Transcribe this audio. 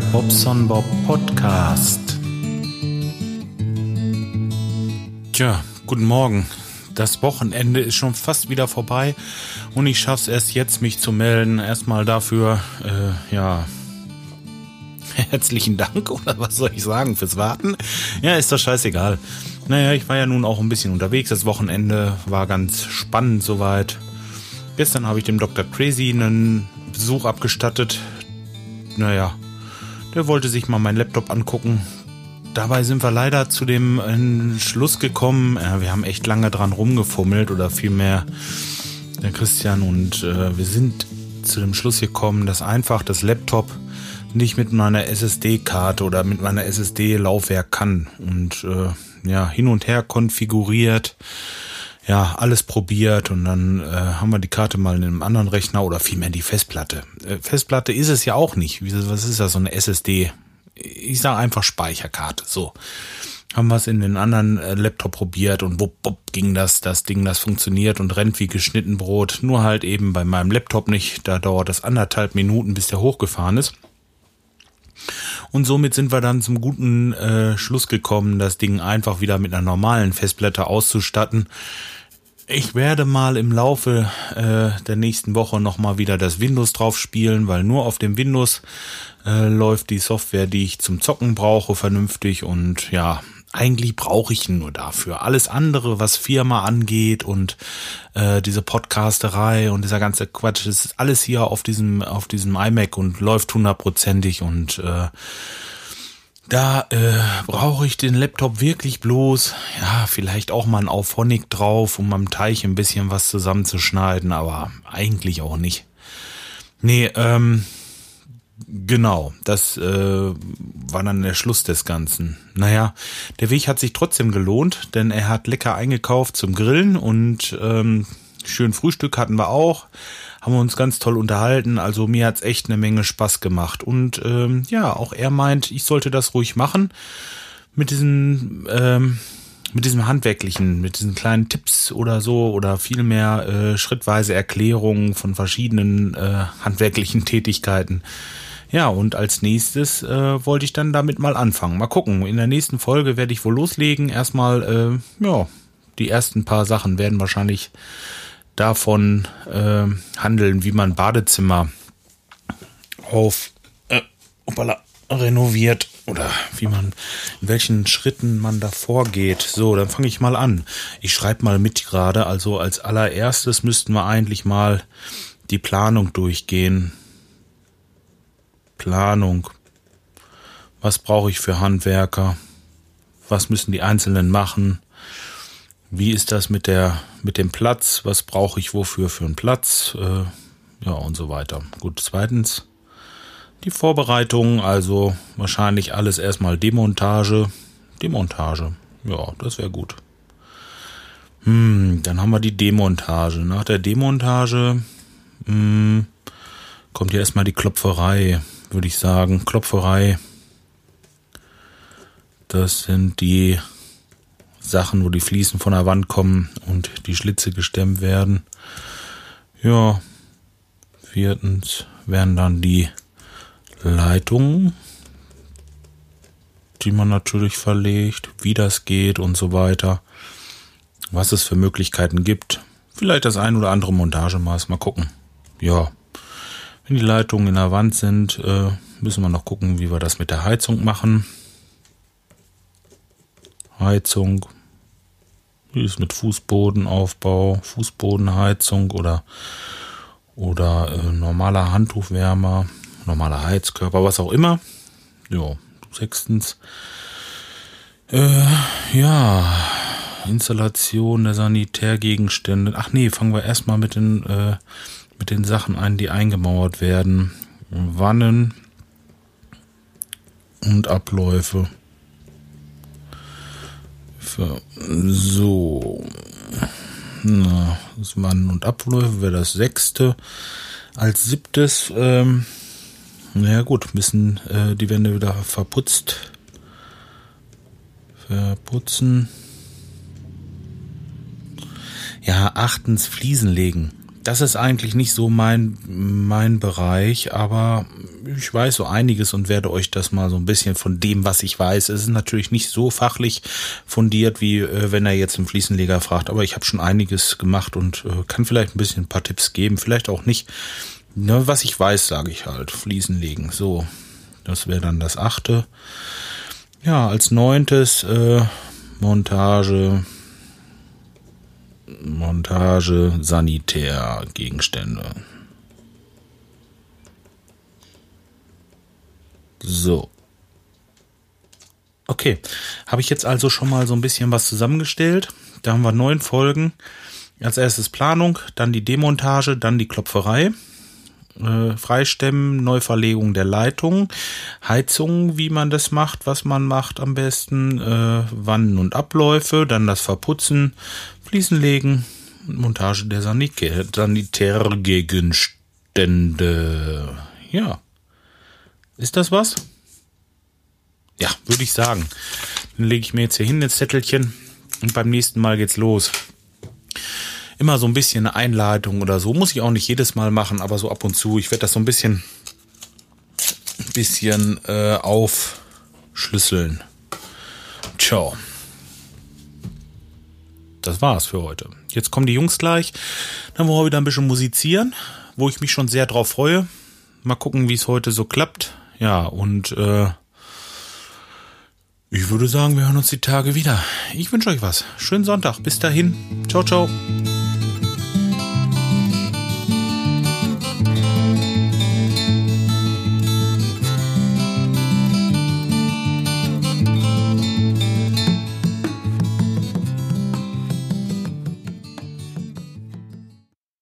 Bobson Bob Podcast. Tja, guten Morgen. Das Wochenende ist schon fast wieder vorbei und ich schaff's erst jetzt, mich zu melden. Erstmal dafür, äh, ja, herzlichen Dank oder was soll ich sagen fürs Warten. Ja, ist doch scheißegal. Naja, ich war ja nun auch ein bisschen unterwegs. Das Wochenende war ganz spannend soweit. Gestern habe ich dem Dr. Crazy einen Besuch abgestattet. Naja, der wollte sich mal meinen Laptop angucken. Dabei sind wir leider zu dem Schluss gekommen. Ja, wir haben echt lange dran rumgefummelt oder vielmehr der Christian und äh, wir sind zu dem Schluss gekommen, dass einfach das Laptop nicht mit meiner SSD-Karte oder mit meiner SSD-Laufwerk kann und äh, ja hin und her konfiguriert ja, alles probiert und dann äh, haben wir die Karte mal in einem anderen Rechner oder vielmehr die Festplatte. Äh, Festplatte ist es ja auch nicht. Was ist das, so eine SSD? Ich sage einfach Speicherkarte. So. Haben wir es in den anderen äh, Laptop probiert und wupp, wupp ging das, das Ding, das funktioniert und rennt wie geschnitten Brot. Nur halt eben bei meinem Laptop nicht. Da dauert es anderthalb Minuten, bis der hochgefahren ist. Und somit sind wir dann zum guten äh, Schluss gekommen, das Ding einfach wieder mit einer normalen Festplatte auszustatten ich werde mal im Laufe äh, der nächsten Woche nochmal wieder das Windows drauf spielen, weil nur auf dem Windows äh, läuft die Software, die ich zum Zocken brauche, vernünftig und ja, eigentlich brauche ich ihn nur dafür. Alles andere, was Firma angeht und äh, diese Podcasterei und dieser ganze Quatsch, das ist alles hier auf diesem auf diesem iMac und läuft hundertprozentig und äh, da äh, brauche ich den Laptop wirklich bloß, ja, vielleicht auch mal ein Auphonic drauf, um am Teich ein bisschen was zusammenzuschneiden, aber eigentlich auch nicht. Nee, ähm, genau, das äh, war dann der Schluss des Ganzen. Naja, der Weg hat sich trotzdem gelohnt, denn er hat lecker eingekauft zum Grillen und ähm, schön Frühstück hatten wir auch haben wir uns ganz toll unterhalten. Also mir hat's echt eine Menge Spaß gemacht. Und ähm, ja, auch er meint, ich sollte das ruhig machen mit diesen ähm, mit diesem handwerklichen, mit diesen kleinen Tipps oder so oder vielmehr äh, schrittweise Erklärungen von verschiedenen äh, handwerklichen Tätigkeiten. Ja, und als nächstes äh, wollte ich dann damit mal anfangen. Mal gucken. In der nächsten Folge werde ich wohl loslegen. Erstmal, äh, ja, die ersten paar Sachen werden wahrscheinlich davon äh, handeln, wie man Badezimmer auf äh, opala, renoviert oder wie man, in welchen Schritten man da vorgeht. So, dann fange ich mal an. Ich schreibe mal mit gerade. Also als allererstes müssten wir eigentlich mal die Planung durchgehen. Planung. Was brauche ich für Handwerker? Was müssen die Einzelnen machen? Wie ist das mit der mit dem Platz? Was brauche ich wofür für einen Platz? Äh, ja und so weiter. Gut. Zweitens die Vorbereitung, also wahrscheinlich alles erstmal Demontage. Demontage. Ja, das wäre gut. Hm, dann haben wir die Demontage. Nach der Demontage hm, kommt ja erstmal die Klopferei, würde ich sagen. Klopferei. Das sind die Sachen, wo die Fliesen von der Wand kommen und die Schlitze gestemmt werden. Ja, viertens werden dann die Leitungen, die man natürlich verlegt, wie das geht und so weiter, was es für Möglichkeiten gibt. Vielleicht das ein oder andere Montagemaß, mal gucken. Ja, wenn die Leitungen in der Wand sind, äh, müssen wir noch gucken, wie wir das mit der Heizung machen. Heizung. Wie ist mit Fußbodenaufbau, Fußbodenheizung oder, oder äh, normaler Handtuchwärmer, normaler Heizkörper, was auch immer. Ja, sechstens. Äh, ja, Installation der Sanitärgegenstände. Ach nee, fangen wir erstmal mit den, äh, mit den Sachen ein, die eingemauert werden. Wannen und Abläufe. Abläufe. So. Na, das Mann und Abläufe wäre das sechste. Als siebtes, ähm, naja gut, müssen äh, die Wände wieder verputzt. Verputzen. Ja, achtens Fliesen legen. Das ist eigentlich nicht so mein, mein Bereich, aber ich weiß so einiges und werde euch das mal so ein bisschen von dem, was ich weiß. Es ist natürlich nicht so fachlich fundiert, wie äh, wenn er jetzt einen Fliesenleger fragt, aber ich habe schon einiges gemacht und äh, kann vielleicht ein bisschen ein paar Tipps geben, vielleicht auch nicht. Ne, was ich weiß, sage ich halt. Fliesen legen. So, das wäre dann das achte. Ja, als neuntes äh, Montage Montage Sanitärgegenstände. So. Okay, habe ich jetzt also schon mal so ein bisschen was zusammengestellt. Da haben wir neun Folgen. Als erstes Planung, dann die Demontage, dann die Klopferei äh, Freistemmen, Neuverlegung der Leitung, Heizung, wie man das macht, was man macht am besten, äh, Wannen und Abläufe, dann das Verputzen, Fliesen legen, Montage der Sanitärgegenstände. Ja. Ist das was? Ja, würde ich sagen. Dann lege ich mir jetzt hier hin das Zettelchen und beim nächsten Mal geht's los immer so ein bisschen eine Einleitung oder so. Muss ich auch nicht jedes Mal machen, aber so ab und zu. Ich werde das so ein bisschen, bisschen äh, aufschlüsseln. Ciao. Das war's für heute. Jetzt kommen die Jungs gleich. Dann wollen wir wieder ein bisschen musizieren, wo ich mich schon sehr drauf freue. Mal gucken, wie es heute so klappt. Ja, und äh, ich würde sagen, wir hören uns die Tage wieder. Ich wünsche euch was. Schönen Sonntag. Bis dahin. Ciao, ciao.